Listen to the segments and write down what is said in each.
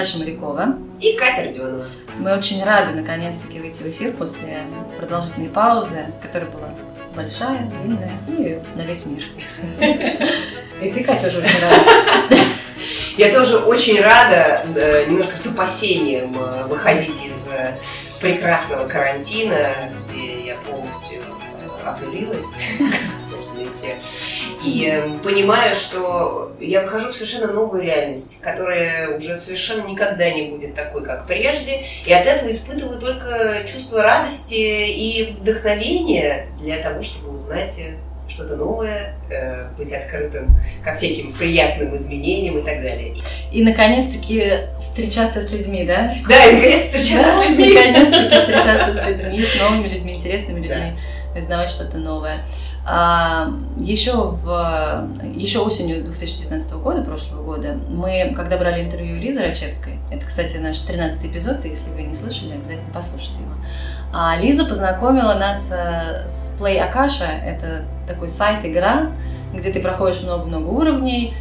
Даша Морякова. И Катя Родионова. Мы очень рады наконец-таки выйти в эфир после продолжительной паузы, которая была большая, длинная, ну и на весь мир. И ты, Катя, тоже очень рада. Я тоже очень рада э, немножко с опасением э, выходить из э, прекрасного карантина, где я полностью обнулилась, собственно, и все. И понимаю, что я выхожу в совершенно новую реальность, которая уже совершенно никогда не будет такой, как прежде. И от этого испытываю только чувство радости и вдохновения для того, чтобы узнать что-то новое, э, быть открытым ко всяким приятным изменениям и так далее. И, наконец-таки, встречаться с людьми, да? Да, и, наконец, встречаться да, с людьми. Наконец-таки встречаться с людьми, с новыми людьми, интересными людьми, да. узнавать что-то новое. А, еще, в, еще осенью 2019 года, прошлого года, мы, когда брали интервью Лизы Рачевской, это, кстати, наш 13 эпизод, если вы не слышали, обязательно послушайте его, а Лиза познакомила нас э, с Play Akasha, это такой сайт-игра, где ты проходишь много-много уровней,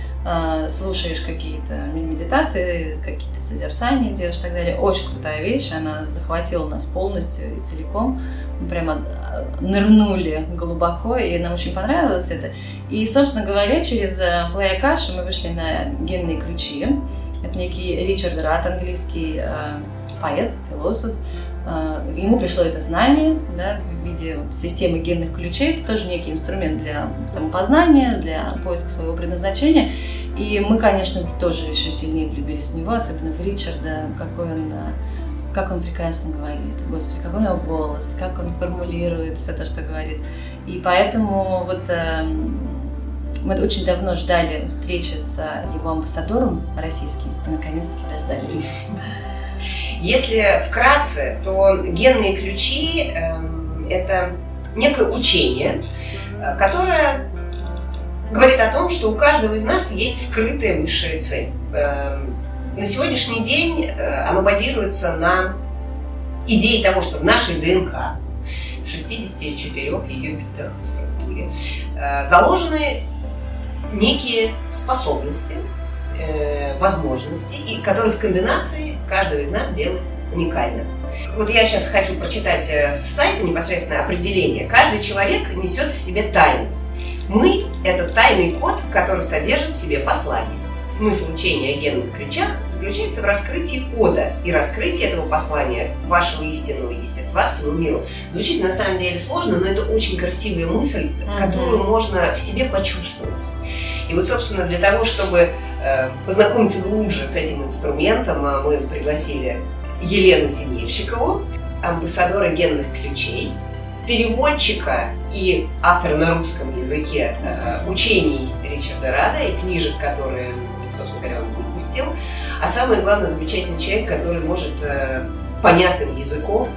слушаешь какие-то медитации, какие-то созерцания делаешь и так далее. Очень крутая вещь, она захватила нас полностью и целиком. Мы прямо э, нырнули глубоко, и нам очень понравилось это. И, собственно говоря, через э, Play Akasha мы вышли на генные ключи. Это некий Ричард Рат, английский поэт, философ, ему пришло это знание да, в виде системы генных ключей. Это тоже некий инструмент для самопознания, для поиска своего предназначения. И мы, конечно, тоже еще сильнее влюбились в него, особенно в Ричарда, какой он а, как он прекрасно говорит, господи, какой у него голос, как он формулирует все то, что говорит. И поэтому вот э, мы очень давно ждали встречи с его амбассадором российским, и наконец-таки дождались. Если вкратце, то генные ключи э, это некое учение, э, которое говорит о том, что у каждого из нас есть скрытая высшая цель. Э, на сегодняшний день э, оно базируется на идее того, что в нашей ДНК, в 64 ее битах в структуре, э, заложены некие способности, э, возможности, и которые в комбинации каждого из нас делают уникальным. Вот я сейчас хочу прочитать э, с сайта непосредственно определение. Каждый человек несет в себе тайну. Мы – это тайный код, который содержит в себе послание. Смысл учения о генных ключах заключается в раскрытии кода и раскрытии этого послания вашего истинного естества всему миру. Звучит на самом деле сложно, но это очень красивая мысль, которую можно в себе почувствовать. И вот, собственно, для того, чтобы познакомиться глубже с этим инструментом а мы пригласили Елену Зимельщикову, амбассадора генных ключей, переводчика и автора на русском языке э, учений Ричарда Рада и книжек, которые, собственно говоря, он выпустил. А самое главное, замечательный человек, который может э, понятным языком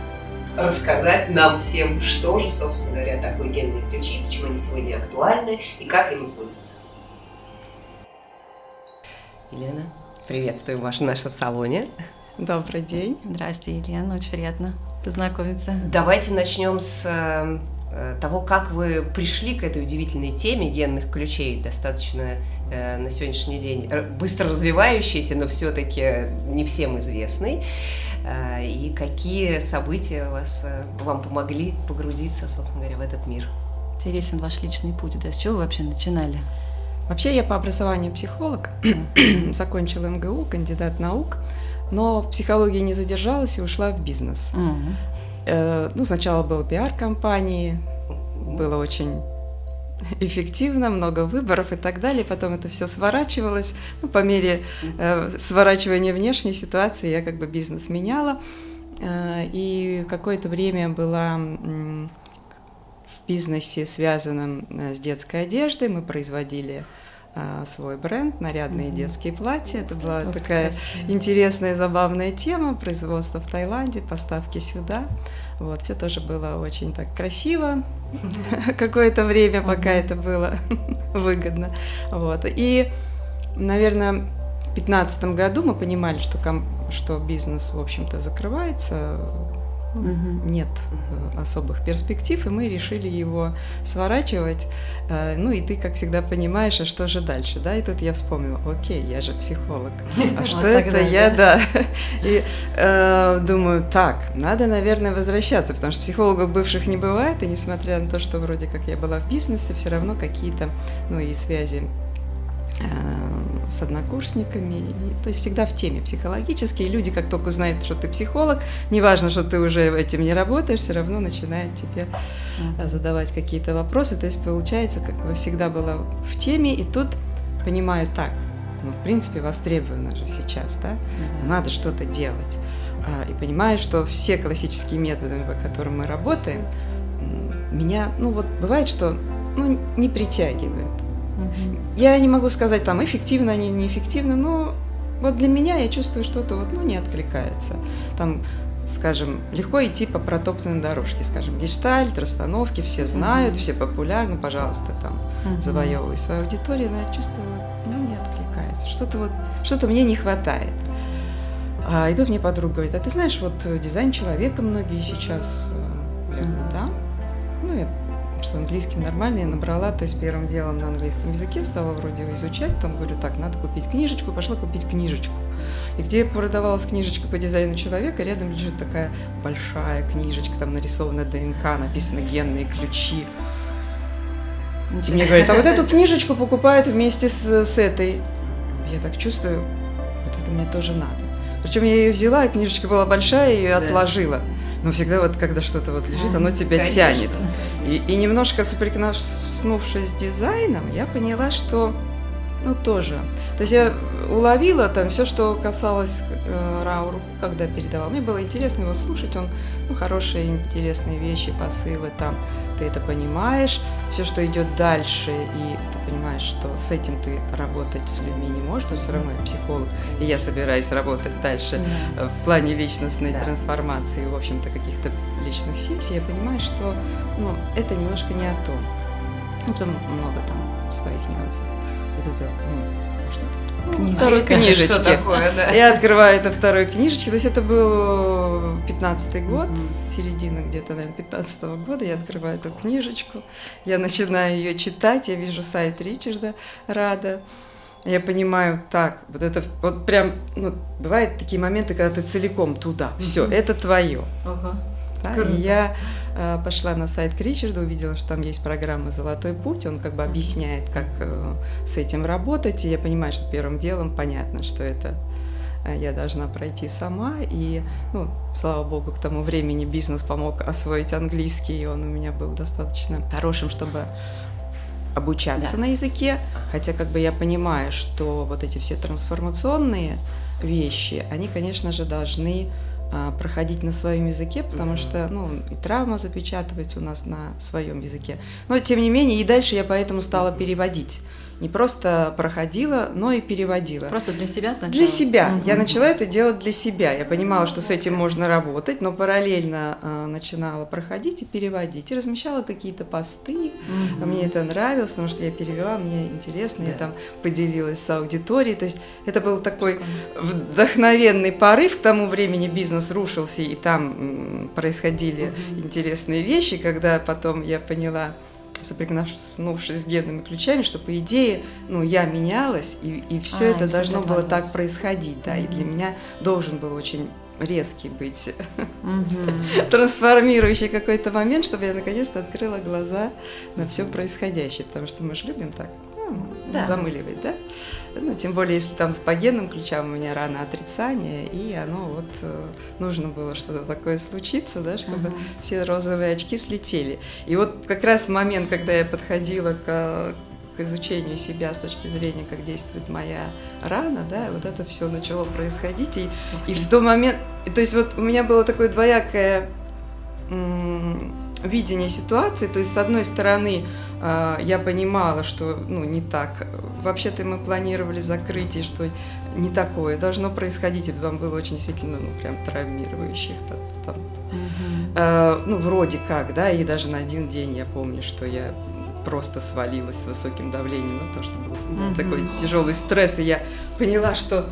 рассказать нам всем, что же, собственно говоря, такое генные ключи, почему они сегодня актуальны и как ими пользоваться. Елена, приветствую вас в нашем салоне. Добрый день. Здрасте, Елена, очень приятно познакомиться. Давайте начнем с э, того, как вы пришли к этой удивительной теме генных ключей, достаточно э, на сегодняшний день быстро развивающийся, но все-таки не всем известный. Э, и какие события вас, вам помогли погрузиться, собственно говоря, в этот мир? Интересен ваш личный путь, да? С чего вы вообще начинали? Вообще я по образованию психолог, закончила МГУ, кандидат наук, но в психологии не задержалась и ушла в бизнес. Э, ну, сначала был пиар компании, было очень эффективно, много выборов и так далее. Потом это все сворачивалось. Ну, по мере э, сворачивания внешней ситуации я как бы бизнес меняла. Э, и какое-то время была бизнесе, связанном э, с детской одеждой. Мы производили э, свой бренд, нарядные mm-hmm. детские платья. Это была Ох, такая красиво. интересная, забавная тема. Производство в Таиланде, поставки сюда. Вот, все тоже было очень так красиво какое-то время, пока это было выгодно. Вот. И, наверное, в 2015 году мы понимали, что, ком- что бизнес, в общем-то, закрывается, угу. нет угу. особых перспектив, и мы решили его сворачивать. Э, ну и ты, как всегда, понимаешь, а что же дальше, да? И тут я вспомнила, окей, я же психолог, а что это я, да? И э, думаю, так, надо, наверное, возвращаться, потому что психологов бывших не бывает, и несмотря на то, что вроде как я была в бизнесе, все равно какие-то, ну и связи Э, с однокурсниками, и, то есть всегда в теме психологические. Люди, как только узнают, что ты психолог, неважно, что ты уже этим не работаешь, все равно начинают тебе mm-hmm. задавать какие-то вопросы. То есть получается, как всегда была в теме, и тут понимаю так, ну, в принципе, востребовано же сейчас, да, mm-hmm. надо что-то делать. А, и понимаю, что все классические методы, по которым мы работаем, меня, ну вот бывает, что ну, не притягивает. Я не могу сказать, там, эффективно они или неэффективно, но вот для меня я чувствую, что-то вот, ну, не откликается. Там, скажем, легко идти по протоптанной дорожке, скажем, гештальт, расстановки, все знают, все популярны, пожалуйста, там, завоевывай свою аудиторию, но я чувствую, вот, ну, не откликается, что-то вот, что-то мне не хватает. А, и тут мне подруга говорит, а ты знаешь, вот дизайн человека многие сейчас, э, я говорю, с английским нормально, я набрала, то есть первым делом на английском языке стала вроде изучать, там говорю, так, надо купить книжечку, пошла купить книжечку. И где продавалась книжечка по дизайну человека, рядом лежит такая большая книжечка, там нарисована ДНК, написано генные ключи. И мне говорят, а вот эту книжечку покупают вместе с, с этой. Я так чувствую, вот это мне тоже надо. Причем я ее взяла, и книжечка была большая, и да. отложила. Но всегда вот, когда что-то вот лежит, оно тебя Конечно. тянет. И, и немножко соприкоснувшись с дизайном, я поняла, что ну тоже. То есть я уловила там все, что касалось э, Рауру, когда передавал. Мне было интересно его слушать, он ну, хорошие, интересные вещи, посылы там. Ты это понимаешь, все, что идет дальше, и ты понимаешь, что с этим ты работать с людьми не можешь, но все равно я психолог, и я собираюсь работать дальше да. в плане личностной да. трансформации, в общем-то, каких-то личных сессий, я понимаю, что ну, это немножко не о том. Ну, там много там своих нюансов. И тут я, что это? Ну, второй книжечки. Что такое, да? Я открываю это второй книжечки. То есть это был 15-й год, mm-hmm. середина где-то, наверное, 15 -го года. Я открываю эту книжечку, я начинаю ее читать, я вижу сайт Ричарда Рада. Я понимаю, так, вот это вот прям, ну, бывают такие моменты, когда ты целиком туда, все, это твое. Uh-huh. Да? И я пошла на сайт Кричарда, увидела, что там есть программа «Золотой путь», он как бы объясняет, как э, с этим работать, и я понимаю, что первым делом понятно, что это э, я должна пройти сама, и, ну, слава богу, к тому времени бизнес помог освоить английский, и он у меня был достаточно хорошим, чтобы обучаться да. на языке, хотя как бы я понимаю, что вот эти все трансформационные вещи, они, конечно же, должны проходить на своем языке, потому что, ну, и травма запечатывается у нас на своем языке. Но, тем не менее, и дальше я поэтому стала переводить не просто проходила, но и переводила. Просто для себя сначала? Для себя. Угу. Я начала это делать для себя. Я понимала, что с этим можно работать, но параллельно э, начинала проходить и переводить. И размещала какие-то посты. Угу. Мне это нравилось, потому что я перевела, мне интересно, да. я там поделилась с аудиторией. То есть это был такой вдохновенный порыв. К тому времени бизнес рушился, и там происходили угу. интересные вещи, когда потом я поняла, соприкоснувшись с генными ключами, что по идее, ну, я менялась, и, и все а, это все должно было так происходить, да, mm-hmm. и для меня должен был очень резкий быть, mm-hmm. трансформирующий какой-то момент, чтобы я наконец-то открыла глаза на все происходящее, потому что мы же любим так ну, да. замыливать, да? Ну, тем более, если там с погенным ключам у меня рано отрицание, и оно вот э, нужно было что-то такое случиться, да, чтобы uh-huh. все розовые очки слетели. И вот как раз в момент, когда я подходила к, к изучению себя с точки зрения, как действует моя рана, да, вот это все начало происходить. И, и в тот момент, то есть вот у меня было такое двоякое видение ситуации. То есть, с одной стороны, а, я понимала, что ну, не так. Вообще-то мы планировали закрытие, что не такое должно происходить. Это вам было очень действительно ну, прям травмирующих. Там, угу. ну, вроде как, да, и даже на один день я помню, что я просто свалилась с высоким давлением, ну, потому что был угу. такой тяжелый стресс, и я поняла, что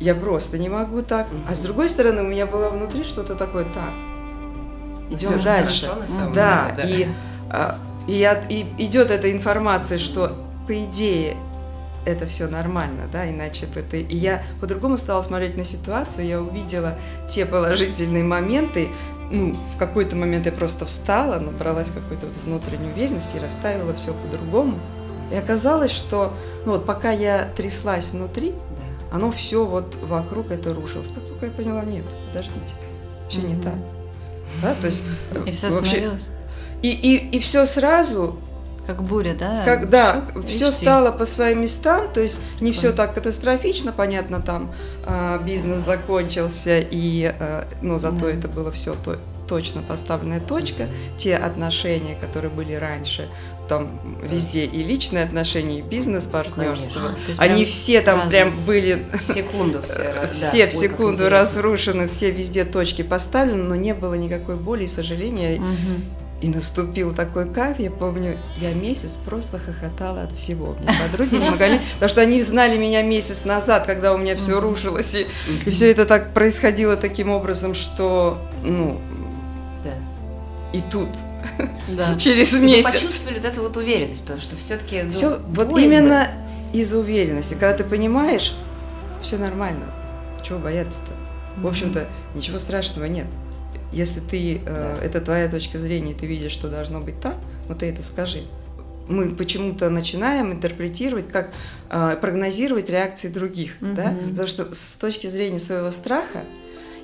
я просто не могу так. Угу. А с другой стороны, у меня было внутри что-то такое, так, идем дальше. Хорошо, да, да, и, а, и, от, и идет эта информация, что по идее это все нормально, да, иначе бы ты... И я по-другому стала смотреть на ситуацию, я увидела те положительные моменты, ну, в какой-то момент я просто встала, набралась какой-то вот внутренней уверенности и расставила все по-другому. И оказалось, что, ну вот пока я тряслась внутри, да. оно все вот вокруг это рушилось. Как только я поняла, нет, подождите, все mm-hmm. не так. Да, то есть и все вообще, и, и, и все сразу как буря, да? Как, да, Шук, все стало по своим местам, то есть не все так катастрофично, понятно, там э, бизнес закончился, и, э, но зато да. это было все то, точно поставленная точка, те отношения, которые были раньше, там везде и личные отношения, и бизнес-партнерство, они все там разом. прям были... В секунду все. Все в секунду разрушены, все везде точки поставлены, но не было никакой боли и сожаления. Угу. И наступил такой кайф, я помню, я месяц просто хохотала от всего. Мне подруги не могли, потому что они знали меня месяц назад, когда у меня все рушилось, и, и все это так происходило таким образом, что, ну, да. и тут да. через месяц. Вы почувствовали вот эту вот уверенность, потому что все-таки ну, все вот именно из-за уверенности, когда ты понимаешь, все нормально, чего бояться-то? В общем-то, ничего страшного нет. Если ты, э, это твоя точка зрения, ты видишь, что должно быть так, ну ты это скажи. Мы почему-то начинаем интерпретировать, как э, прогнозировать реакции других, mm-hmm. да? Потому что с точки зрения своего страха,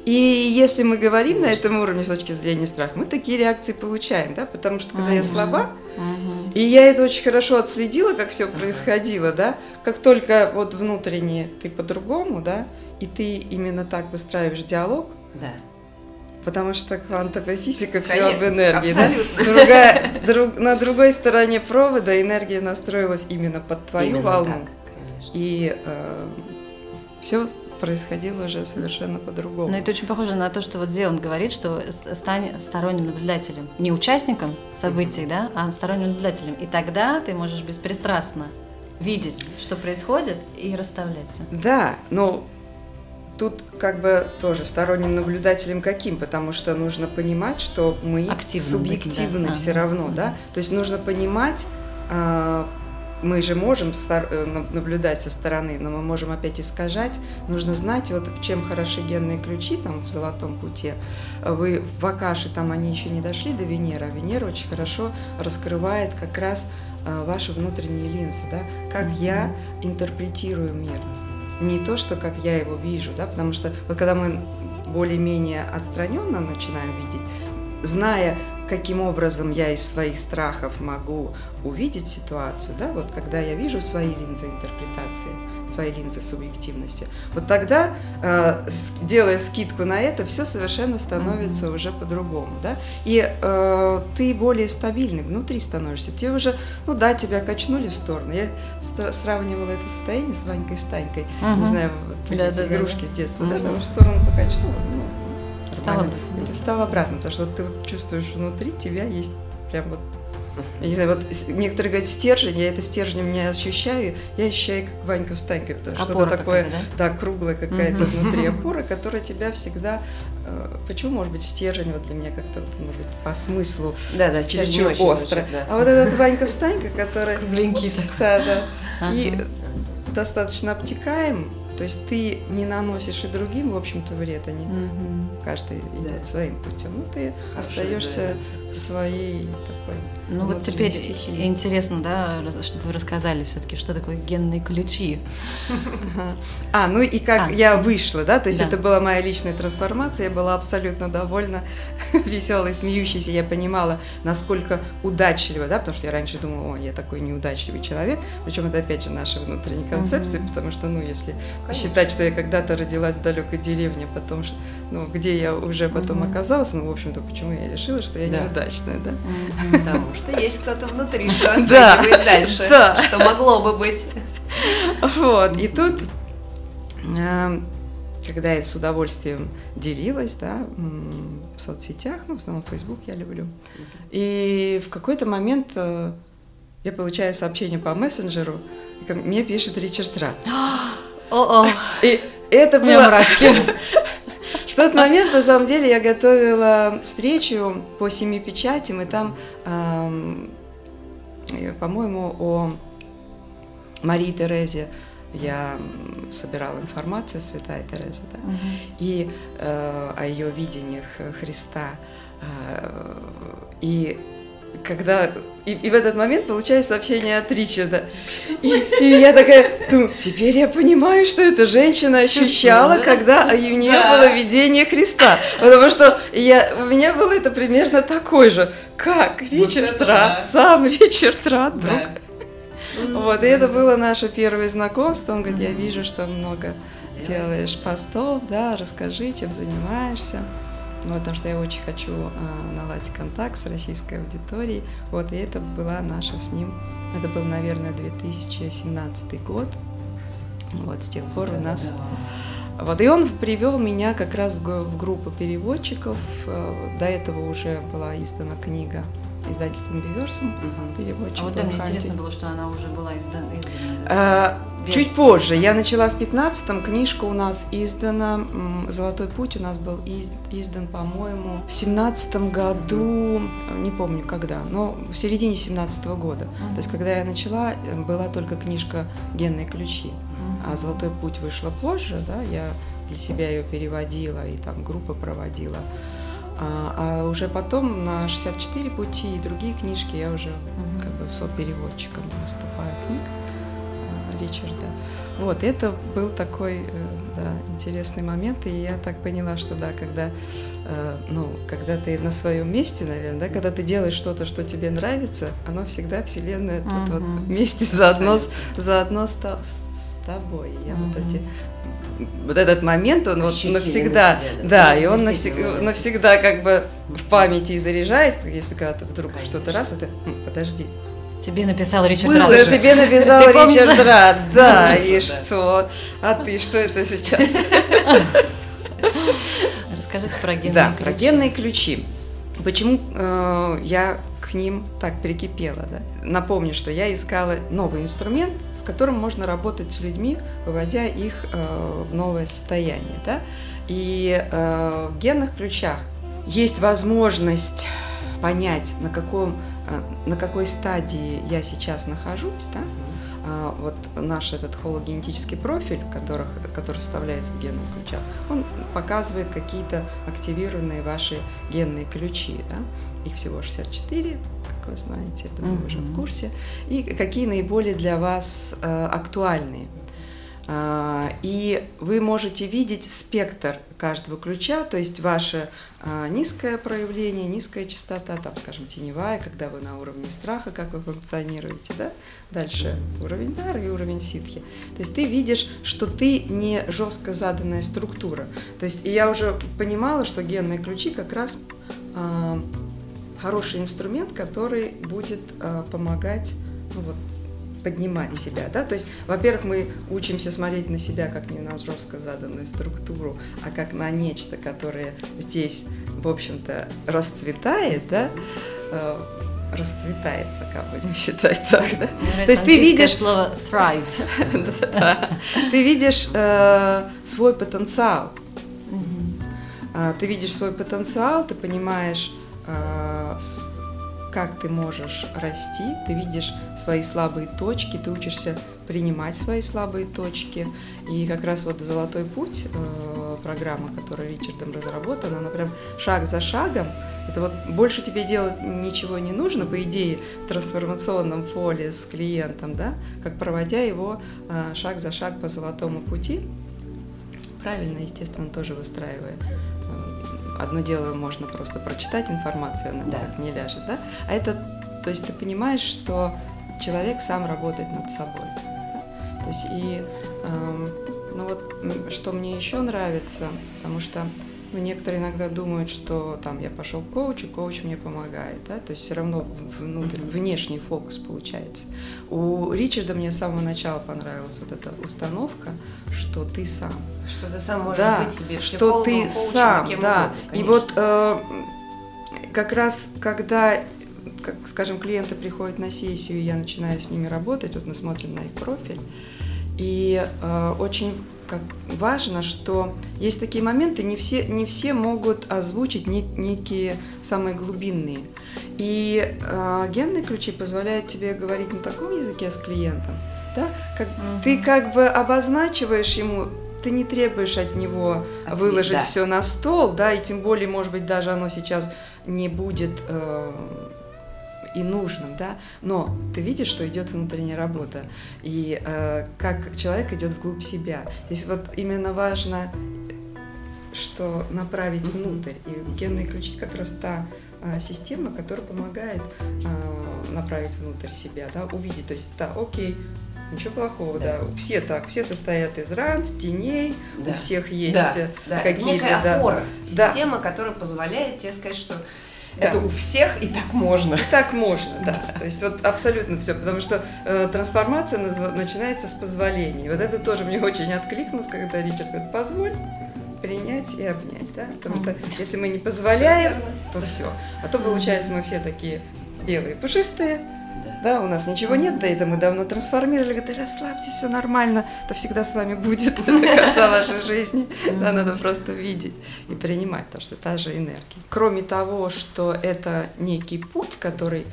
и если мы говорим Конечно. на этом уровне с точки зрения страха, мы такие реакции получаем, да, потому что когда mm-hmm. я слаба, mm-hmm. и я это очень хорошо отследила, как все происходило, да, как только вот внутренне ты по-другому, да, и ты именно так выстраиваешь диалог, да потому что квантовая физика все об энергии. Да? Другая, друг, на другой стороне провода энергия настроилась именно под твою именно волну. Так, и э, все происходило уже совершенно по-другому. Но это очень похоже на то, что вот Зеланд говорит, что стань сторонним наблюдателем. Не участником событий, mm-hmm. да, а сторонним наблюдателем. И тогда ты можешь беспристрастно видеть, что происходит, и расставляться. Да, но Тут как бы тоже сторонним наблюдателем каким, потому что нужно понимать, что мы Активным субъективны быть, да. все равно, да. То есть нужно понимать, э, мы же можем э, наблюдать со стороны, но мы можем опять искажать. Нужно знать, вот чем хороши генные ключи там в золотом пути. Вы в Акаше там они еще не дошли до Венеры, а Венера очень хорошо раскрывает как раз э, ваши внутренние линзы, да, как mm-hmm. я интерпретирую мир не то, что как я его вижу, да, потому что вот когда мы более-менее отстраненно начинаем видеть, зная, каким образом я из своих страхов могу увидеть ситуацию, да, вот когда я вижу свои линзы интерпретации, свои линзы субъективности, вот тогда, э, делая скидку на это, все совершенно становится mm-hmm. уже по-другому, да, и э, ты более стабильный внутри становишься, тебе уже, ну да, тебя качнули в сторону, я сравнивала это состояние с Ванькой Станькой, mm-hmm. не знаю, вот, да, да, игрушки да. с детства, mm-hmm. да, там в сторону покачнула, встал обратно. И ты встал обратно, потому что ты чувствуешь внутри тебя есть прям вот я не знаю, вот некоторые говорят стержень, я это стержнем не ощущаю, я ощущаю как Ванька встанька, потому что что-то такое, да? да, круглая какая-то угу. внутри опора, которая тебя всегда... Э, почему, может быть, стержень вот для меня как-то, может быть, по смыслу да, да, чересчур остро. Да. А вот этот Ванька встанька, который... Кругленький. Да, да. И достаточно обтекаем, то есть ты не наносишь и другим, в общем-то, вред, они угу. каждый идет да. своим путем, но ты Хорошо остаешься в своей такой. Ну вот теперь стихии. интересно, да, чтобы вы рассказали все-таки, что такое генные ключи. А, ну и как а. я вышла, да, то есть это была моя личная трансформация, я была абсолютно довольна, веселой, смеющейся, я понимала, насколько удачливо, да, потому что я раньше думала, о, я такой неудачливый человек, причем это опять же наши внутренние концепции, потому что, ну, если Конечно. считать, что я когда-то родилась в далекой деревне, потом, ну, где я уже потом угу. оказалась, ну, в общем-то, почему я решила, что я да. неудачная, да? Потому что есть кто-то внутри, что оценивает дальше, что могло бы быть. Вот, и тут эм, когда я с удовольствием делилась, да, в соцсетях, ну, в основном Facebook я люблю. И в какой-то момент э, я получаю сообщение по мессенджеру, и мне пишет Ричард Рад. О-о. И это было... мурашки. В тот момент, на самом деле, я готовила встречу по семи печатям, и там, эм, по-моему, о Марии Терезе я собирала информацию Святая Тереза, да, угу. и э, о ее видениях Христа. Э, и когда и, и в этот момент получаю сообщение от Ричарда. И, и я такая, ну, теперь я понимаю, что эта женщина ощущала, когда у нее да. было видение Христа. Потому что я, у меня было это примерно такое же. Как Ричард вот Рад, да. сам Ричард Рад вдруг. Да. Вот, и это было наше первое знакомство. Он говорит, я вижу, что много делаешь постов, да, расскажи, чем занимаешься. Вот, потому что я очень хочу э, наладить контакт с российской аудиторией. Вот, и это была наша с ним, это был, наверное, 2017 год. Вот, с тех пор у нас... Вот, и он привел меня как раз в, группу переводчиков. Э, до этого уже была издана книга издательством Биверсом, угу. переводчик. А вот да, мне интересно было, что она уже была издана. издана а, без... Чуть позже. Я начала в 15-м, книжка у нас издана, «Золотой путь» у нас был издан, по-моему, в 17 году, не помню когда, но в середине 17 -го года. Uh-huh. То есть, когда я начала, э, была только книжка «Генные ключи», uh-huh. а «Золотой путь» вышла позже, да, я для себя ее переводила и там группы проводила. А, а уже потом на 64 пути и другие книжки я уже uh-huh. как бы сопереводчиком выступаю книг Ричарда. Вот, это был такой э, да, интересный момент, и я так поняла, что да, когда, э, ну, когда ты на своем месте, наверное, да, когда ты делаешь что-то, что тебе нравится, оно всегда Вселенная uh-huh. тут вот вместе заодно, заодно с, с тобой. Я uh-huh. вот эти вот этот момент, он вот навсегда, себя, да, да, и он навсегда, навсегда как бы в памяти заряжает, если когда ты вдруг что-то раз, это, подожди, Тебе написал Ричард Рад. Тебе написал Ричард Рад, да, и что? А ты что это сейчас? Расскажите про генные да, ключи. про генные ключи. Почему э, я к ним так прикипела? Да? Напомню, что я искала новый инструмент, с которым можно работать с людьми, выводя их э, в новое состояние. Да? И э, в генных ключах есть возможность понять, на, каком, на какой стадии я сейчас нахожусь, да? А, вот наш этот хологенетический профиль, которых, который составляется в генном ключах, он показывает какие-то активированные ваши генные ключи. Да? Их всего 64, как вы знаете, это вы уже в курсе. И какие наиболее для вас э, актуальные. А, и вы можете видеть спектр каждого ключа, то есть ваше а, низкое проявление, низкая частота, там, скажем, теневая, когда вы на уровне страха, как вы функционируете, да? Дальше уровень дара и уровень ситхи. То есть ты видишь, что ты не жестко заданная структура. То есть и я уже понимала, что генные ключи как раз э, хороший инструмент, который будет помогать ну, вот, поднимать себя, да, то есть, во-первых, мы учимся смотреть на себя как не на жестко заданную структуру, а как на нечто, которое здесь, в общем-то, расцветает, да, э, расцветает, пока будем считать так, да. То есть ты видишь слово thrive, ты видишь э, свой потенциал, э, ты видишь свой потенциал, ты понимаешь э, как ты можешь расти, ты видишь свои слабые точки, ты учишься принимать свои слабые точки. И как раз вот «Золотой путь», э, программа, которая Ричардом разработана, она прям шаг за шагом. Это вот больше тебе делать ничего не нужно, по идее, в трансформационном поле с клиентом, да, как проводя его э, шаг за шаг по «Золотому пути», правильно, естественно, тоже выстраивая одно дело можно просто прочитать информацию, она да. никак не ляжет, да? А это, то есть ты понимаешь, что человек сам работает над собой. Да? То есть и, эм, ну вот, что мне еще нравится, потому что ну, некоторые иногда думают, что там я пошел к коучу, коуч мне помогает, да, то есть все равно внутрь, внешний фокус получается. У Ричарда мне с самого начала понравилась вот эта установка, что ты сам. Что ты сам можешь да, быть себе что ты коучем, сам, да. Угодно, и вот э, как раз когда как, скажем, клиенты приходят на сессию, и я начинаю с ними работать, вот мы смотрим на их профиль, и э, очень как важно, что есть такие моменты, не все, не все могут озвучить не, некие самые глубинные. И э, генные ключи позволяют тебе говорить на таком языке с клиентом, да, как угу. ты как бы обозначиваешь ему ты не требуешь от него Ответ, выложить да. все на стол, да, и тем более, может быть, даже оно сейчас не будет э, и нужным, да, но ты видишь, что идет внутренняя работа, и э, как человек идет вглубь себя. Здесь вот именно важно, что направить внутрь, и генные ключи как раз та э, система, которая помогает э, направить внутрь себя, да, увидеть, то есть, да, окей, Ничего плохого, да. да. Все так, все состоят из ранц, теней, да. у всех есть да, да. какие-то... Некая да. опора, система, да. которая позволяет тебе сказать, что да. Это у всех и так можно. И так можно, да. То есть вот абсолютно все, потому что э, трансформация начинается с позволения. Вот это тоже мне очень откликнулось, когда Ричард говорит, позволь принять и обнять, да, потому что если мы не позволяем, то все. А то получается мы все такие белые, пушистые, да, у нас ничего нет, да это мы давно трансформировали, говорят, расслабьтесь, все нормально, это всегда с вами будет до конца вашей жизни, да, надо просто видеть и принимать, потому что та же энергия. Кроме того, что это некий путь, который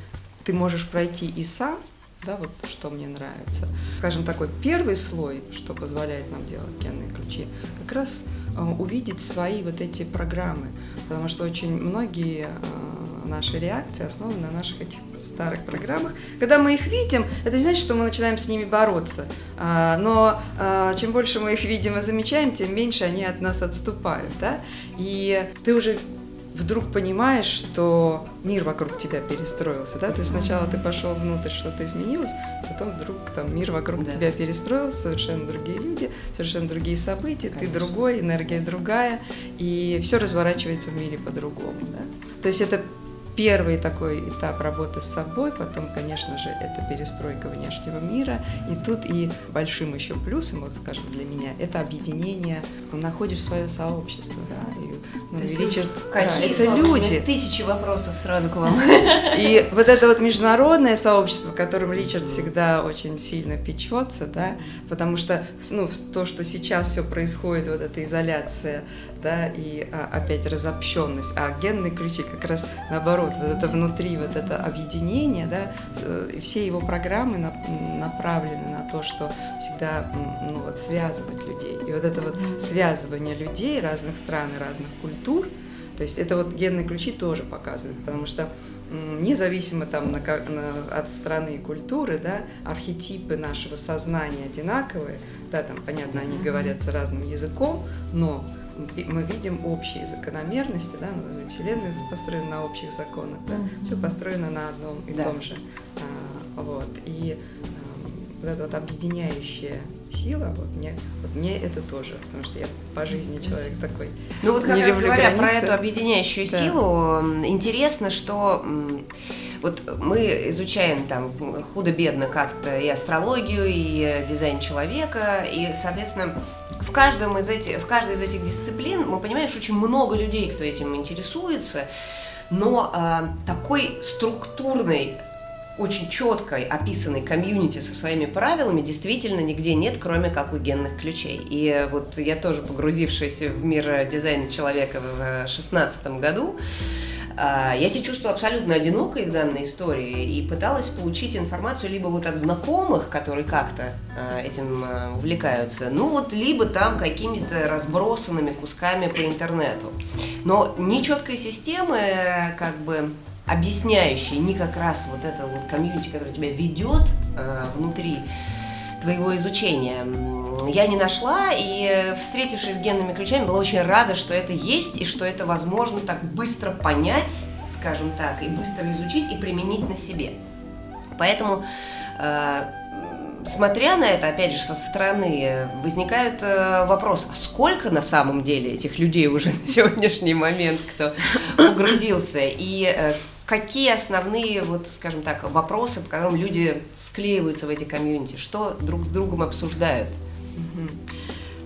ты можешь пройти и сам, да, вот что мне нравится. Скажем, такой первый слой, что позволяет нам делать генные ключи, как раз э, увидеть свои вот эти программы, потому что очень многие э, наши реакции основаны на наших этих старых программах. Когда мы их видим, это не значит, что мы начинаем с ними бороться. А, но а, чем больше мы их видим и замечаем, тем меньше они от нас отступают. Да? И ты уже вдруг понимаешь, что мир вокруг тебя перестроился, да? Ты сначала ты пошел внутрь, что-то изменилось, потом вдруг там мир вокруг да. тебя перестроился, совершенно другие люди, совершенно другие события, Конечно. ты другой, энергия другая, и все разворачивается в мире по-другому, да? То есть это первый такой этап работы с собой, потом, конечно же, это перестройка внешнего мира, и тут и большим еще плюсом, вот скажем, для меня, это объединение, ну, находишь свое сообщество, да, и, ну, То и Ричард, какие да, это люди. Тысячи вопросов сразу к вам. И вот это вот международное сообщество, которым Ричард всегда очень сильно печется, да, потому что, ну, то, что сейчас все происходит, вот эта изоляция, да, и а, опять разобщенность, а генные ключи как раз наоборот, вот это внутри, вот это объединение, да, и все его программы на, направлены на то, что всегда ну, вот, связывать людей. И вот это вот связывание людей разных стран и разных культур, то есть это вот генные ключи тоже показывают, потому что независимо там на, на, от страны и культуры, да, архетипы нашего сознания одинаковые, да, там, понятно, они говорят с разным языком, но мы видим общие закономерности, да, ну, Вселенная построена на общих законах, да, mm-hmm. все построено на одном и да. том же. А, вот. И а, вот эта вот объединяющая сила, вот мне, вот мне это тоже, потому что я по жизни человек такой. Ну вот как раз говоря границы. про эту объединяющую да. силу, интересно, что вот мы изучаем там худо-бедно как-то и астрологию, и дизайн человека, и, соответственно, в, каждом из этих, в каждой из этих дисциплин мы понимаем, что очень много людей, кто этим интересуется, но э, такой структурной очень четкой описанной комьюнити со своими правилами действительно нигде нет, кроме как у генных ключей. И вот я тоже погрузившись в мир дизайна человека в 2016 году, а, я себя чувствовала абсолютно одинокой в данной истории и пыталась получить информацию либо вот от знакомых, которые как-то а, этим а, увлекаются, ну вот либо там какими-то разбросанными кусками по интернету. Но ни четкой системы, как бы объясняющей, ни как раз вот это вот комьюнити, которое тебя ведет внутри твоего изучения я не нашла, и встретившись с генными ключами, была очень рада, что это есть, и что это возможно так быстро понять, скажем так, и быстро изучить и применить на себе. Поэтому э, смотря на это, опять же, со стороны, возникает э, вопрос, а сколько на самом деле этих людей уже на сегодняшний момент, кто погрузился, и э, какие основные, вот, скажем так, вопросы, по которым люди склеиваются в эти комьюнити, что друг с другом обсуждают?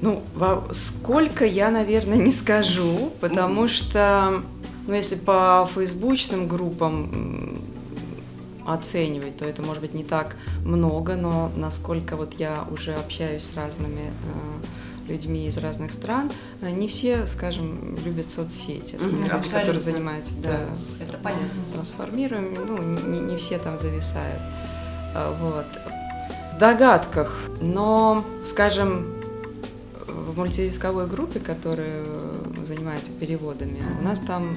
Ну, сколько я, наверное, не скажу, потому что, ну, если по фейсбучным группам оценивать, то это может быть не так много, но насколько вот я уже общаюсь с разными людьми из разных стран. Не все, скажем, любят соцсети, mm-hmm. люди, которые занимаются да, да, это понятно. трансформированием, ну, не, не все там зависают. А, вот. Догадках, но, скажем, в мультиязыковой группе, которая занимается переводами, у нас там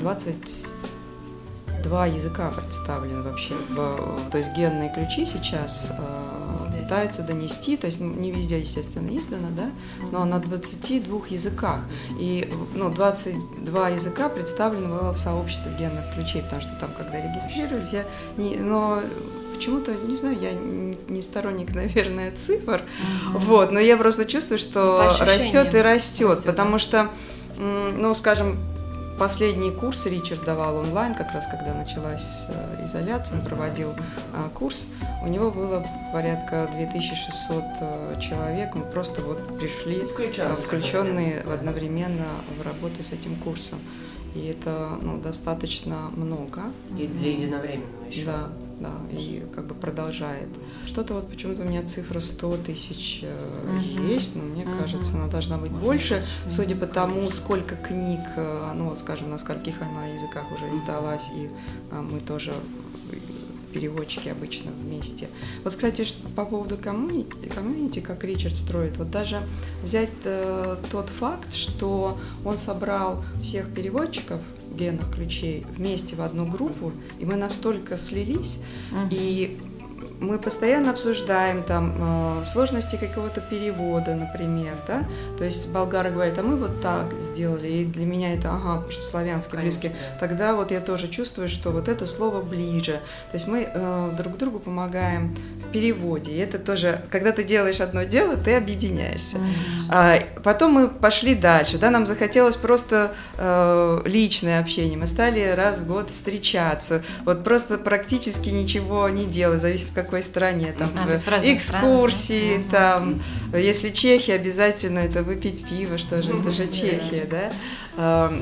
22 языка представлены вообще. То есть генные ключи сейчас э, пытаются донести, то есть не везде, естественно, издано, да, но на 22 языках. И ну, 22 языка представлены было в сообществе генных ключей, потому что там, когда регистрировались, я не, но почему-то, не знаю, я не сторонник, наверное, цифр, mm-hmm. вот, но я просто чувствую, что ну, растет и растет, растет потому да? что, ну, скажем, последний курс Ричард давал онлайн, как раз когда началась э, изоляция, он проводил э, курс. У него было порядка 2600 э, человек, мы просто вот пришли включенные, включенные одновременно в работу с этим курсом. И это ну, достаточно много. И для единовременного еще. Да, да, и как бы продолжает. Что-то вот почему-то у меня цифра 100 тысяч uh-huh. есть, но мне uh-huh. кажется, она должна быть больше, судя по тому, сколько книг, э, ну, скажем, на скольких она языках уже издалась, и а, мы тоже переводчики обычно вместе. Вот, кстати, по поводу комьюнити, комьюнити как Ричард строит, вот даже взять э, тот факт, что он собрал всех переводчиков генных ключей вместе в одну группу, и мы настолько слились, uh-huh. и мы постоянно обсуждаем там э, сложности какого-то перевода, например, да, то есть болгары говорят, а мы вот так сделали, и для меня это, ага, потому что славянский близкий, тогда вот я тоже чувствую, что вот это слово ближе, то есть мы э, друг другу помогаем переводе, и это тоже, когда ты делаешь одно дело, ты объединяешься. А, потом мы пошли дальше, да, нам захотелось просто э, личное общение, мы стали раз в год встречаться, вот просто практически ничего не делать, зависит как какой стране, там, а, экскурсии, странах. там, если Чехия, обязательно это выпить пиво, что же, это же Чехия, да, а,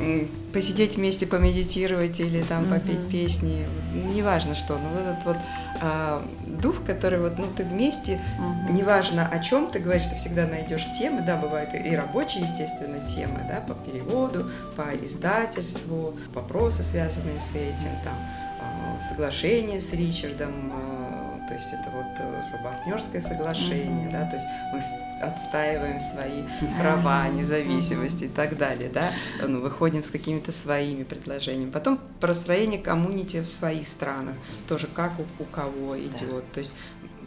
посидеть вместе, помедитировать или там попеть песни, неважно что, но вот этот вот а, дух, который вот, ну, ты вместе, неважно о чем ты говоришь, ты всегда найдешь темы, да, бывают и рабочие, естественно, темы, да, по переводу, по издательству, вопросы, связанные с этим, там, соглашение с Ричардом, то есть это вот уже партнерское соглашение, mm-hmm. да, то есть мы отстаиваем свои права, независимости и так далее, да, ну, выходим с какими-то своими предложениями. Потом простроение коммунити в своих странах, тоже как у, у кого идет. То есть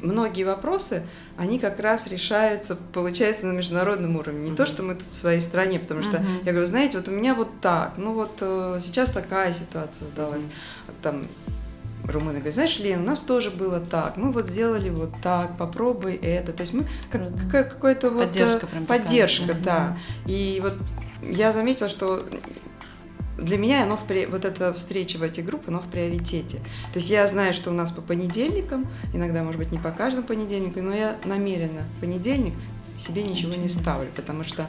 многие вопросы, они как раз решаются, получается, на международном уровне. Не mm-hmm. то, что мы тут в своей стране, потому что mm-hmm. я говорю, знаете, вот у меня вот так, ну вот э, сейчас такая ситуация сдалась, mm-hmm. там румыны говорят, знаешь, Лен, у нас тоже было так, мы вот сделали вот так, попробуй это. То есть мы как, как какой-то вот... Поддержка прям Поддержка, такая. да. И вот я заметила, что для меня оно в, вот эта встреча в эти группы, оно в приоритете. То есть я знаю, что у нас по понедельникам, иногда, может быть, не по каждому понедельнику, но я намеренно понедельник себе ничего не ставлю, потому что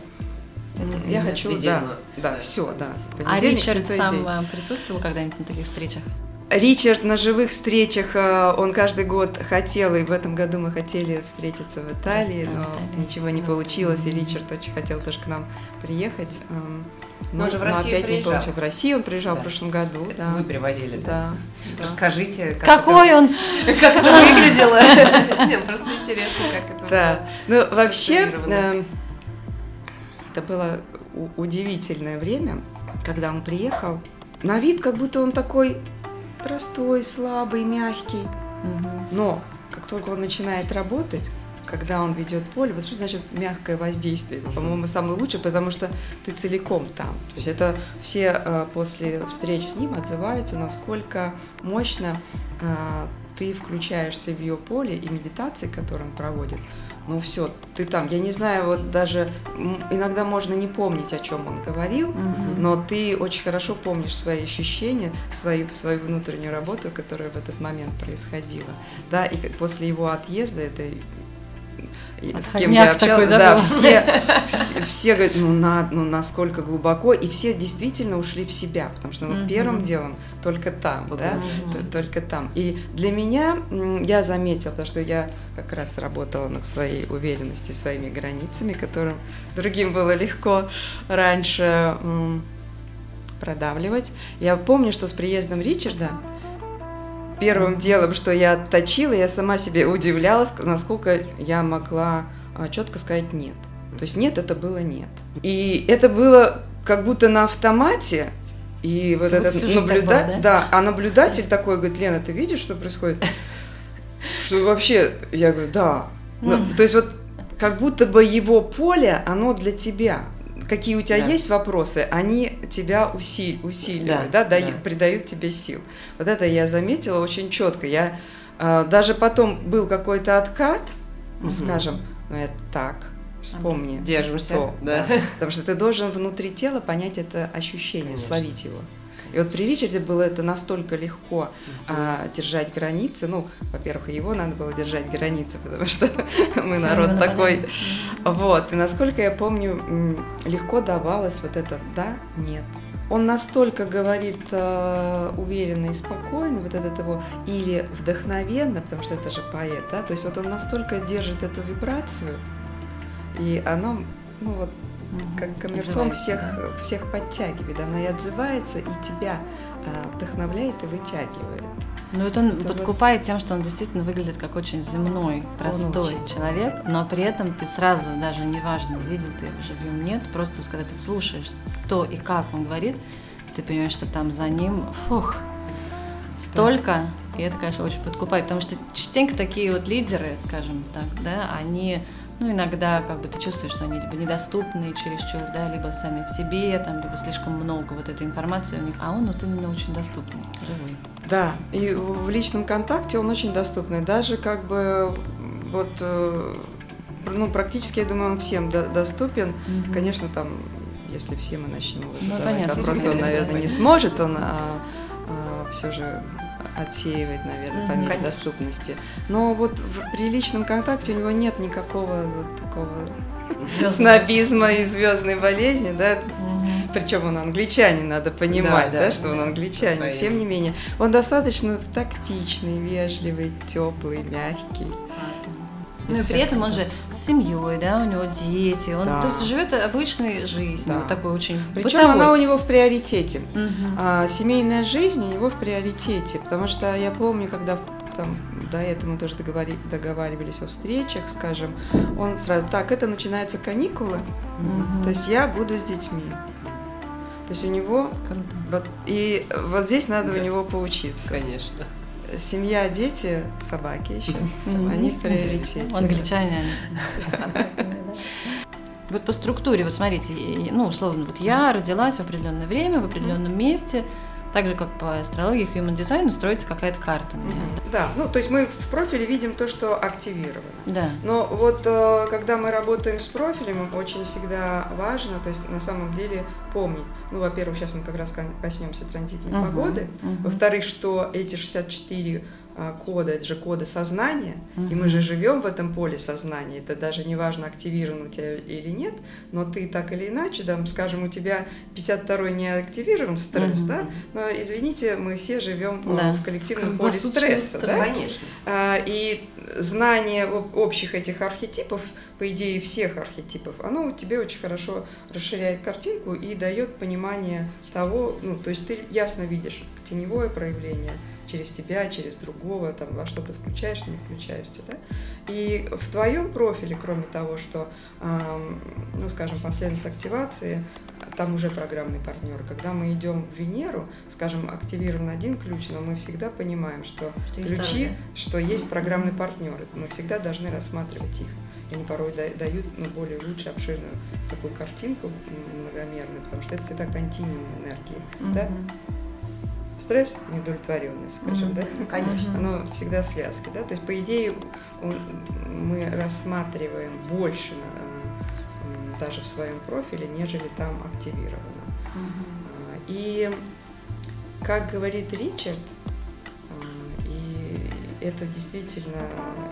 я хочу, да, да, все, да. А Ричард сам день. Э, присутствовал когда-нибудь на таких встречах? Ричард на живых встречах, э, он каждый год хотел, и в этом году мы хотели встретиться в Италии, но ничего не получилось, и Ричард очень хотел тоже к нам приехать. Эм, но, но же в Россию опять приезжал. не получилось. В Россию он приезжал да. в прошлом году. Да. Вы привозили, да? да. Расскажите, как какой это, он, как это выглядело. Нет, просто интересно, как это. Да, ну вообще эм, это было удивительное время, когда он приехал. На вид, как будто он такой простой, слабый, мягкий. Угу. Но как только он начинает работать, когда он ведет поле, вот что значит мягкое воздействие? По-моему, самое лучшее, потому что ты целиком там. То есть это все э, после встреч с ним отзываются, насколько мощно э, ты включаешься в ее поле и медитации, которые он проводит, ну все, ты там, я не знаю, вот даже иногда можно не помнить, о чем он говорил, угу. но ты очень хорошо помнишь свои ощущения, свои, свою внутреннюю работу, которая в этот момент происходила. Да, и после его отъезда это с кем я общалась, такой, да, все, все, все говорят, ну, на, ну насколько глубоко, и все действительно ушли в себя, потому что ну, первым делом только там, да, только там. И для меня я заметила, потому что я как раз работала над своей уверенностью, своими границами, которым другим было легко раньше продавливать. Я помню, что с приездом Ричарда первым делом, что я точила, я сама себе удивлялась, насколько я могла а, четко сказать нет. То есть нет, это было нет. И это было как будто на автомате, и вот этот наблюдатель, да? да, а наблюдатель такой говорит, Лена, ты видишь, что происходит? Что вообще, я говорю, да. Ну, то есть вот как будто бы его поле, оно для тебя какие у тебя да. есть вопросы, они тебя усиль, усиливают, да, да, дают, да, придают тебе сил. Вот это я заметила очень четко. Я э, даже потом был какой-то откат, угу. скажем, ну это так, вспомни. Держимся, то, да. да. Потому что ты должен внутри тела понять это ощущение, Конечно. словить его. И вот при Ричарде было это настолько легко а, держать границы. Ну, во-первых, его надо было держать границы, потому что мы народ такой. Вот. И насколько я помню, легко давалось вот это да, нет. Он настолько говорит э, уверенно и спокойно, вот этот его, или вдохновенно, потому что это же поэт, да, то есть вот он настолько держит эту вибрацию, и оно, ну вот, как камертон всех, да? всех подтягивает, она и отзывается, и тебя а, вдохновляет и вытягивает. Ну вот он Это подкупает тем, что он действительно выглядит как очень земной, простой очень. человек, но при этом ты сразу, даже неважно, видел ты его живьем, нет, просто когда ты слушаешь то и как он говорит, ты понимаешь, что там за ним, фух, столько, да. и это, конечно, очень подкупает, потому что частенько такие вот лидеры, скажем так, да, они ну, иногда как бы ты чувствуешь, что они либо недоступны чересчур, да, либо сами в себе, там, либо слишком много вот этой информации у них, а он вот именно очень доступный, живой. Да, и в личном контакте он очень доступный, даже как бы вот э, ну, практически, я думаю, он всем доступен. Угу. Конечно, там, если все мы начнем ну, задавать вопросы, он, наверное, не сможет, он а, а, все же отсеивать, наверное, по мере Конечно. доступности. Но вот в приличном контакте у него нет никакого вот такого снобизма и звездной болезни, да. Причем он англичанин, надо понимать, да, да, да что он англичанин. Тем не менее, он достаточно тактичный, вежливый, теплый, мягкий. Ну и при этом он же с семьей, да, у него дети, он да. то есть живет обычной жизнью, да. такой очень Причем бытовой. она у него в приоритете. Угу. А, семейная жизнь у него в приоритете, потому что я помню, когда там до этого мы тоже договори, договаривались о встречах, скажем, он сразу, так, это начинаются каникулы, угу. то есть я буду с детьми. То есть у него, Круто. вот, и вот здесь надо да. у него поучиться. Конечно семья, дети, собаки еще, они в приоритете. Англичане. Вот по структуре, вот смотрите, ну, условно, вот я родилась в определенное время, в определенном месте, так же, как по астрологии, human design, строится какая-то карта на меня. Mm-hmm. Да, ну, то есть мы в профиле видим то, что активировано. Да. Но вот э, когда мы работаем с профилем, очень всегда важно, то есть на самом деле помнить, ну, во-первых, сейчас мы как раз коснемся транзитной uh-huh, погоды, uh-huh. во-вторых, что эти 64 а, кода, это же коды сознания, uh-huh. и мы же живем в этом поле сознания, это даже не важно, активирован у тебя или нет, но ты так или иначе, там, скажем, у тебя 52-й не активирован стресс, uh-huh. да, но, извините, мы все живем а, да. в коллективном поле стресса, стресс. да? Конечно. А, и знание общих этих архетипов, по идее всех архетипов, оно тебе очень хорошо расширяет картинку и дает понимание того, ну, то есть ты ясно видишь теневое проявление – через тебя, через другого, там, во что ты включаешь, не включаешься, да? И в твоем профиле, кроме того, что, э, ну, скажем, последовательность активации, там уже программный партнер. Когда мы идем в Венеру, скажем, активирован один ключ, но мы всегда понимаем, что, что ключи, что есть программный партнер. Мы всегда должны рассматривать их. Они порой дают ну, более лучше обширную такую картинку многомерную, потому что это всегда континуум энергии. Mm-hmm. Да? стресс, неудовлетворенность, скажем, mm-hmm. да? Конечно. Оно всегда связки, да? То есть, по идее, мы рассматриваем больше э, даже в своем профиле, нежели там активировано. Mm-hmm. И, как говорит Ричард, это действительно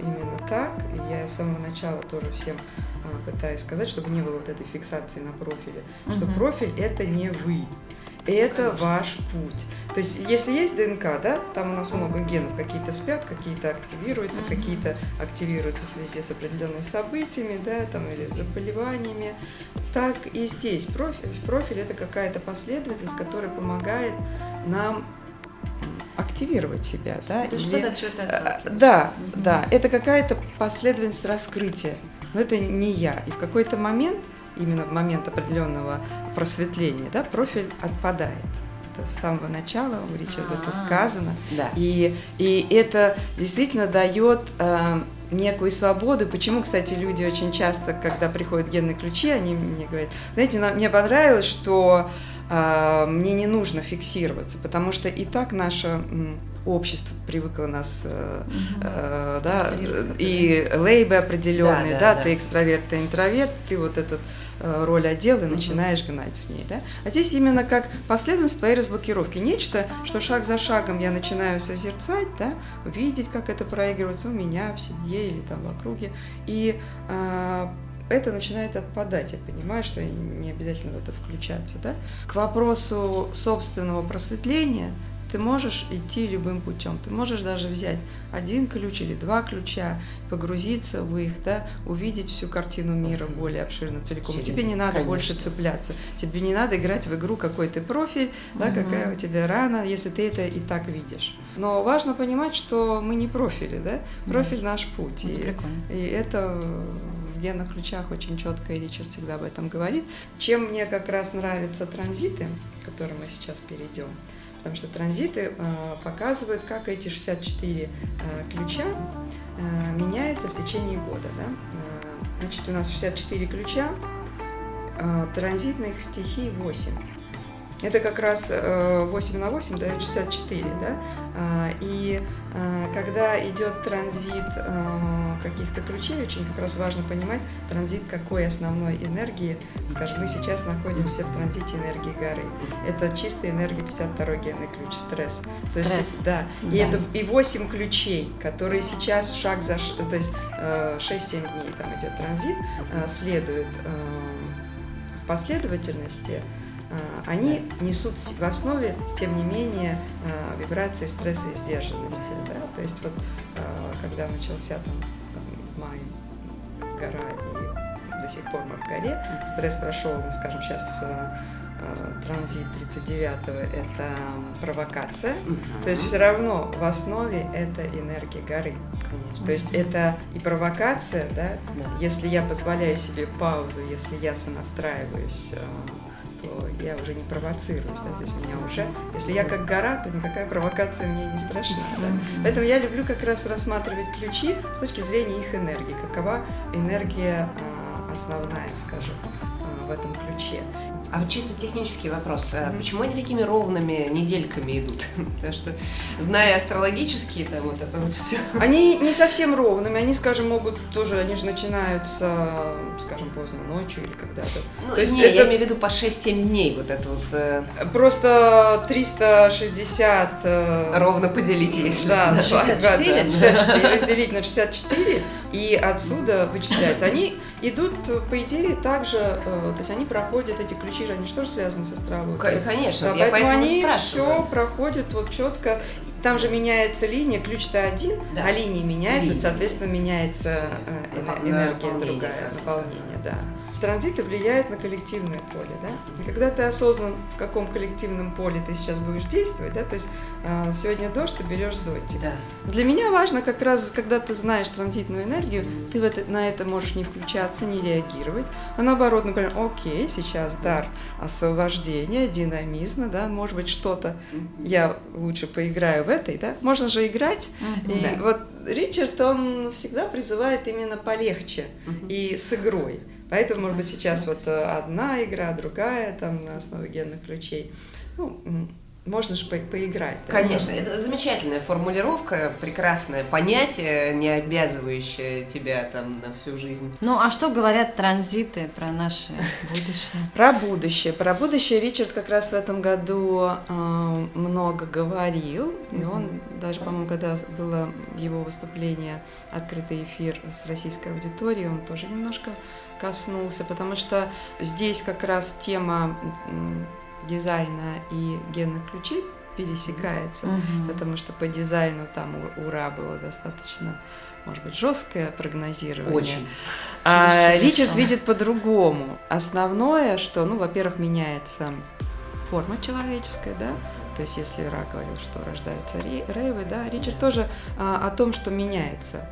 именно так. Я с самого начала тоже всем а, пытаюсь сказать, чтобы не было вот этой фиксации на профиле, угу. что профиль это не вы. Это Конечно. ваш путь. То есть, если есть ДНК, да, там у нас много генов, какие-то спят, какие-то активируются, mm-hmm. какие-то активируются в связи с определенными событиями, да, там, или с заболеваниями. Так и здесь профиль. Профиль это какая-то последовательность, которая помогает нам активировать себя, да. То что-то, что-то. Да, mm-hmm. да. Это какая-то последовательность раскрытия. Но это не я. И в какой-то момент именно в момент определенного просветления, да, профиль отпадает. Это с самого начала у Ричарда это а. сказано. Да. И, и это действительно дает э, некую свободу. Почему, кстати, люди очень часто, когда приходят генные ключи, они мне говорят, знаете, мне понравилось, что э, мне не нужно фиксироваться, потому что и так наша общество привыкло нас, угу. э, да, и лейбы определенные, да, да, да, да, ты экстраверт, ты интроверт, ты вот этот э, роль одел и угу. начинаешь гнать с ней, да. А здесь именно как последовательность твоей разблокировки, нечто, что шаг за шагом я начинаю созерцать, да, видеть, как это проигрывается у меня в семье или там в округе, и э, это начинает отпадать. Я понимаю, что не обязательно в это включаться. Да? К вопросу собственного просветления – ты можешь идти любым путем. Ты можешь даже взять один ключ или два ключа, погрузиться в их, да, увидеть всю картину мира более обширно, целиком. Через... Тебе не надо Конечно. больше цепляться. Тебе не надо играть в игру, какой ты профиль, да, угу. какая у тебя рана, если ты это и так видишь. Но важно понимать, что мы не профили, да? Профиль да. наш путь. Это и, и это генных ключах очень четко, и Ричард всегда об этом говорит. Чем мне как раз нравятся транзиты, к которым мы сейчас перейдем, потому что транзиты э, показывают, как эти 64 э, ключа э, меняются в течение года. Да? Значит, у нас 64 ключа, транзитных стихий 8. Это как раз 8 на 8 дает 64, да? А, и а, когда идет транзит а, каких-то ключей, очень как раз важно понимать транзит какой основной энергии. Скажем, мы сейчас находимся в транзите энергии горы. Это чистая энергия 52 генный ключ, стресс. То стресс. есть, да. И да. это и 8 ключей, которые сейчас шаг за шаг, то есть 6-7 дней там идет транзит, следуют в последовательности они несут в основе, тем не менее, а, вибрации стресса и сдержанности. Да? То есть вот а, когда начался там в мае гора и до сих пор мы в горе, стресс прошел, мы скажем, сейчас транзит 39-го это провокация. Угу. То есть все равно в основе это энергия горы. Конечно. То есть это и провокация, да? да, если я позволяю себе паузу, если я сонастраиваюсь я уже не провоцируюсь, да, то есть меня уже, если я как гора, то никакая провокация мне не страшна, да. Поэтому я люблю как раз рассматривать ключи с точки зрения их энергии, какова энергия а, основная, скажем, а, в этом ключе. А вот чисто технический вопрос. Mm-hmm. Почему они такими ровными недельками идут? Потому что, зная астрологические, там вот это вот все. Они не совсем ровными, они, скажем, могут тоже, они же начинаются, скажем, поздно ночью или когда-то. Ну, То есть не, это... я имею в виду по 6-7 дней вот это вот. Э... Просто 360... Э... Ровно поделите, если. Да, на 64? Да, 64, разделить на 64, и отсюда вычисляется. Они идут, по идее, также, э, то есть они проходят эти ключи же они же тоже связаны с астрологией. Конечно, да, я поэтому, поэтому они все проходят вот четко. Там же меняется линия, ключ-то один, да. а линии меняются, линия. соответственно, меняется э, энергия другая, наполнение, да транзиты влияют на коллективное поле, да? И когда ты осознан, в каком коллективном поле ты сейчас будешь действовать, да, то есть э, сегодня дождь, ты берешь зонтик. Да. Для меня важно как раз, когда ты знаешь транзитную энергию, ты в это, на это можешь не включаться, не реагировать, а наоборот, например, окей, сейчас дар освобождения, динамизма, да, может быть, что-то я лучше поиграю в этой, да, можно же играть, и да. вот Ричард, он всегда призывает именно полегче и с игрой. Поэтому, может быть, сейчас вот э, одна игра, другая, там, на основе генных ключей. Ну, можно же по поиграть. Да? Конечно, это замечательная формулировка, прекрасное понятие, не обязывающее тебя там на всю жизнь. Ну, а что говорят транзиты про наше будущее? Про будущее. Про будущее Ричард как раз в этом году э, много говорил, и он даже, по-моему, когда было его выступление, открытый эфир с российской аудиторией, он тоже немножко коснулся, потому что здесь как раз тема дизайна и генных ключей пересекается, угу. потому что по дизайну там ура было достаточно, может быть, жесткое прогнозирование. Очень. А Ричард видит по-другому. Основное, что, ну, во-первых, меняется форма человеческая, да, то есть если Ра говорил, что рождаются рейвы, да, Ричард тоже а, о том, что меняется.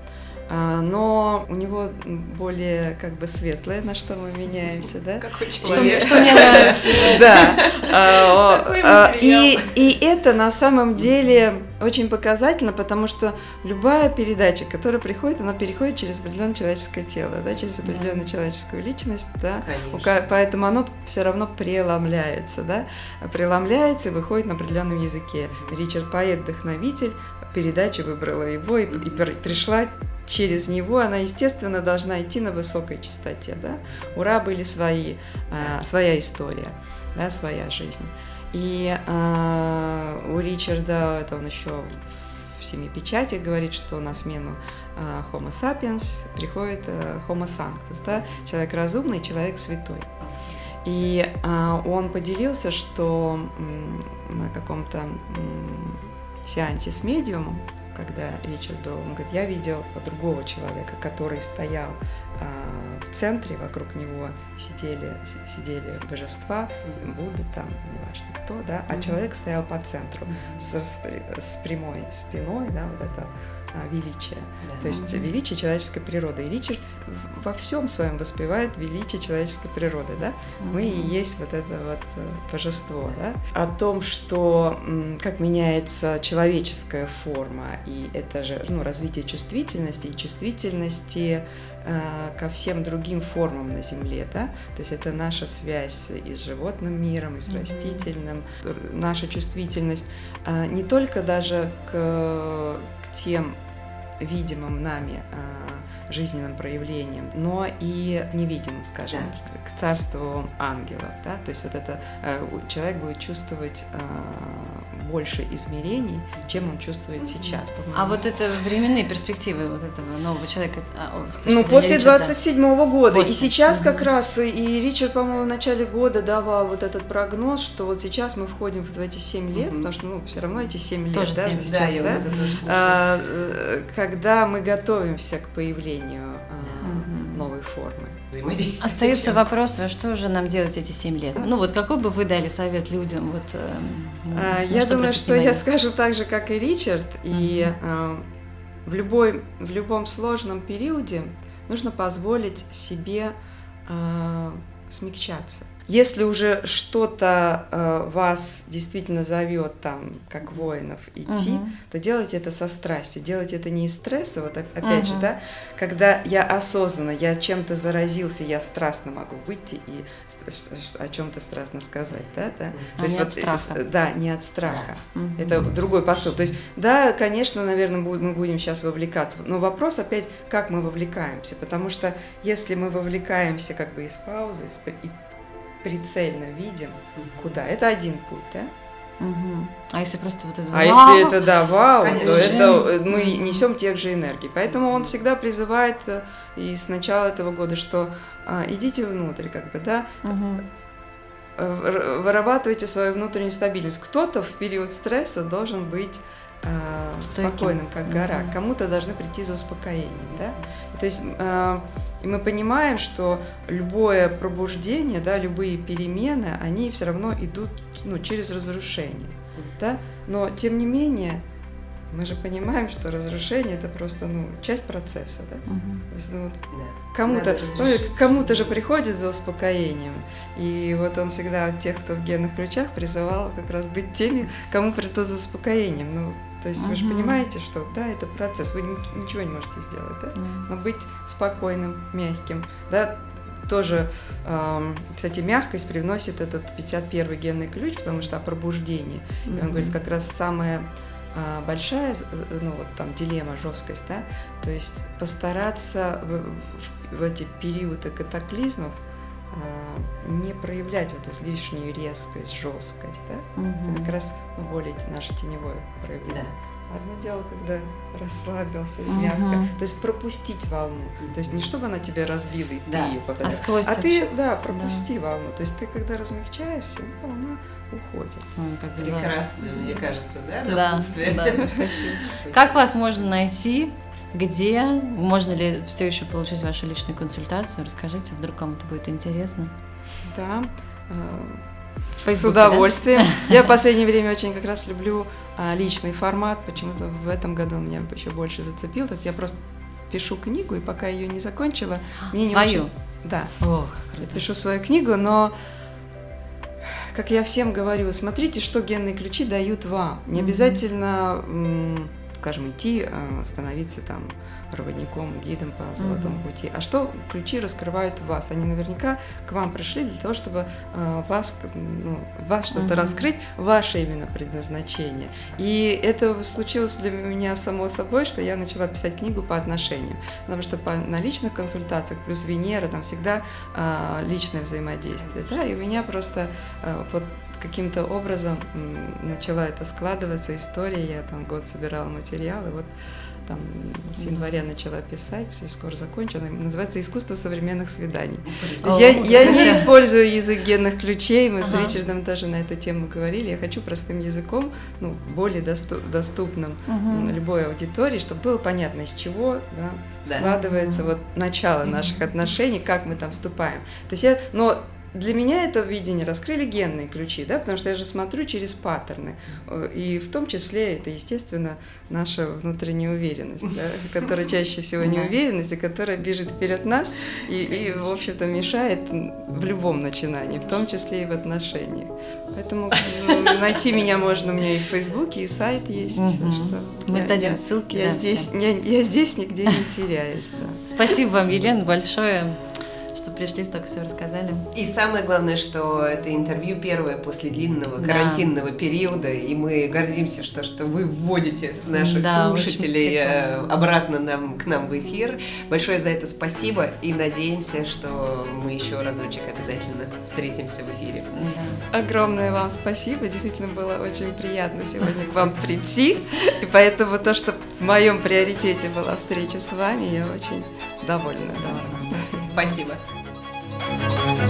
А, но у него более как бы светлое, на что мы меняемся, да? Какой человек. Что, мне нравится. Да. А, а, и, и это на самом деле очень показательно, потому что любая передача, которая приходит, она переходит через определенное человеческое тело, да, через определенную человеческую личность, да, Конечно. поэтому оно все равно преломляется, да, преломляется и выходит на определенном языке. Ричард Поэт, вдохновитель, передача выбрала его и, и пришла через него, она, естественно, должна идти на высокой частоте. Да? Ура были свои, э, своя история, да, своя жизнь. И э, у Ричарда, это он еще в семи печатях говорит, что на смену э, Homo sapiens приходит э, Homo sanctus, да? человек разумный, человек святой. И э, он поделился, что э, на каком-то э, сеансе с медиумом когда Ричард был, он говорит, я видел другого человека, который стоял а, в центре, вокруг него сидели, сидели божества, Будда там, неважно кто, да, а человек стоял по центру с, с прямой спиной, да, вот это а, величие. Да. То есть величие человеческой природы. И Ричард во всем своем воспевает величие человеческой природы, да? Мы и есть вот это вот э, божество, да? О том, что как меняется человеческая форма, и это же ну, развитие чувствительности, и чувствительности э, ко всем другим формам на Земле, да, то есть это наша связь и с животным миром, и с растительным, наша чувствительность э, не только даже к тем видимым нами э, жизненным проявлением, но и невидимым, скажем, да. к царству ангелов, да, то есть вот это э, человек будет чувствовать э, больше измерений, чем он чувствует сейчас. А вот это временные перспективы вот этого нового человека? А, ну, после 27-го года. После. И сейчас угу. как раз, и Ричард, по-моему, в начале года давал вот этот прогноз, что вот сейчас мы входим в эти 7 лет, угу. потому что, ну, все равно эти 7 лет, тоже да, 7, сейчас, да, да, а, э, когда мы готовимся к появлению а, угу. новой формы взаимодействие. Остается вопрос, а что же нам делать эти 7 лет? Ну вот какой бы вы дали совет людям? Вот, э, а, я что думаю, что я скажу так же, как и Ричард, и э, в, любой, в любом сложном периоде нужно позволить себе э, смягчаться. Если уже что-то э, вас действительно зовет там, как воинов, идти, угу. то делайте это со страстью, делайте это не из стресса, вот опять угу. же, да, когда я осознанно, я чем-то заразился, я страстно могу выйти и о чем-то страстно сказать, да, да. А то есть вот, страха. да, не от страха. Угу. Это другой посыл. То есть, да, конечно, наверное, мы будем сейчас вовлекаться, но вопрос опять, как мы вовлекаемся, потому что если мы вовлекаемся как бы из паузы, и прицельно видим, куда. Это один путь, да? Угу. А если просто вот это А если это да, вау, Конечно. то это мы несем тех же энергий. Поэтому он всегда призывает э, и с начала этого года, что а, идите внутрь, как бы, да, угу. вырабатывайте свою внутреннюю стабильность. Кто-то в период стресса должен быть э, спокойным, как гора. Угу. Кому-то должны прийти за успокоением, да. То есть э, и мы понимаем, что любое пробуждение, да, любые перемены, они все равно идут ну, через разрушение. Да? Но тем не менее, мы же понимаем, что разрушение это просто ну, часть процесса. Да? Угу. есть, ну, да. Кому-то, ну, кому-то же приходит за успокоением. И вот он всегда тех, кто в генных ключах, призывал как раз быть теми, кому придут за успокоением. Ну, то есть угу. вы же понимаете, что да, это процесс, вы ничего не можете сделать, да? Но быть спокойным, мягким, да, тоже, кстати, мягкость привносит этот 51 генный ключ, потому что о пробуждении. И он говорит, как раз самое большая, ну вот там дилемма, жесткость, да, то есть постараться в, в, в эти периоды катаклизмов а, не проявлять вот излишнюю резкость, жесткость, да, угу. это как раз ну, более наше теневое проявление. Да. Одно дело, когда расслабился, угу. мягко, то есть пропустить волну, то есть не чтобы она тебя разбила и да. ты ее А, сквозь а ты, да, пропусти да. волну, то есть ты когда размягчаешься, ну, она уходит. Ой, как Прекрасно, да. мне кажется, да, напутствие? Да, да. Как вас можно найти? Где? Можно ли все еще получить вашу личную консультацию? Расскажите, вдруг кому-то будет интересно. Да, Фейсбуке, с удовольствием. Да? Я в последнее время очень как раз люблю а, личный формат. Почему-то в этом году меня еще больше зацепил. Так я просто пишу книгу, и пока ее не закончила, мне Свою? не очень... Да. Ох, я пишу свою книгу, но как я всем говорю, смотрите, что генные ключи дают вам. Не обязательно скажем, идти, э, становиться там проводником, гидом по золотому mm-hmm. пути. А что ключи раскрывают в вас? Они наверняка к вам пришли для того, чтобы э, вас, ну, вас что-то mm-hmm. раскрыть, ваше именно предназначение. И это случилось для меня само собой, что я начала писать книгу по отношениям. Потому что по, на личных консультациях, плюс Венера, там всегда э, личное взаимодействие. Да? И у меня просто вот каким-то образом начала это складываться, история, я там год собирала материалы, вот там с января начала писать, и скоро закончу. Она называется «Искусство современных свиданий». Есть я, я не использую язык генных ключей, мы ага. с Ричардом даже на эту тему говорили. Я хочу простым языком, ну, более доступ, доступным угу. любой аудитории, чтобы было понятно, из чего да, да. складывается угу. вот начало наших отношений, как мы там вступаем. То есть я, но для меня это видение раскрыли генные ключи, да, потому что я же смотрю через паттерны, и в том числе это, естественно, наша внутренняя уверенность, да, которая чаще всего неуверенность, и которая бежит вперед нас и, и, в общем-то, мешает в любом начинании, в том числе и в отношениях. Поэтому найти меня можно, у меня и в Фейсбуке, и сайт есть. Что Мы я, дадим ссылки. Я, здесь, я, я здесь нигде не теряюсь. Да. Спасибо вам, Елена, большое что пришли, столько все рассказали. И самое главное, что это интервью первое после длинного да. карантинного периода, и мы гордимся, что, что вы вводите наших да, слушателей э, обратно нам, к нам в эфир. Большое за это спасибо, и надеемся, что мы еще разочек обязательно встретимся в эфире. Да. Огромное вам спасибо, действительно было очень приятно сегодня к вам прийти, и поэтому то, что в моем приоритете была встреча с вами, я очень довольна. Да. Спасибо. Спасибо.